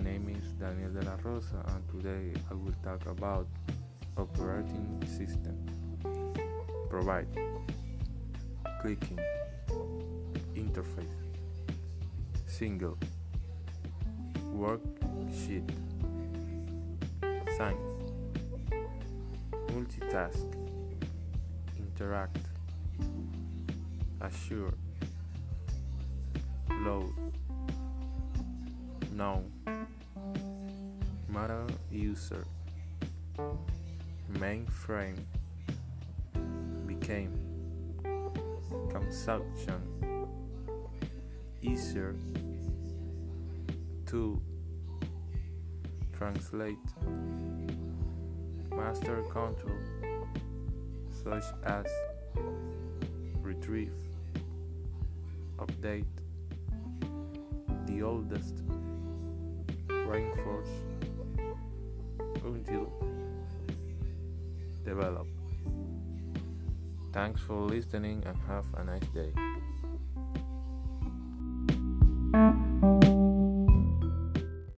name is Daniel de la Rosa and today I will talk about operating system. Provide. Clicking. Interface. Single. Worksheet. Signs multitask. Interact. Assure. Load known model user mainframe became consumption. Easier to translate. Master control such as retrieve update the oldest reinforce until develop. Thanks for listening and have a nice day.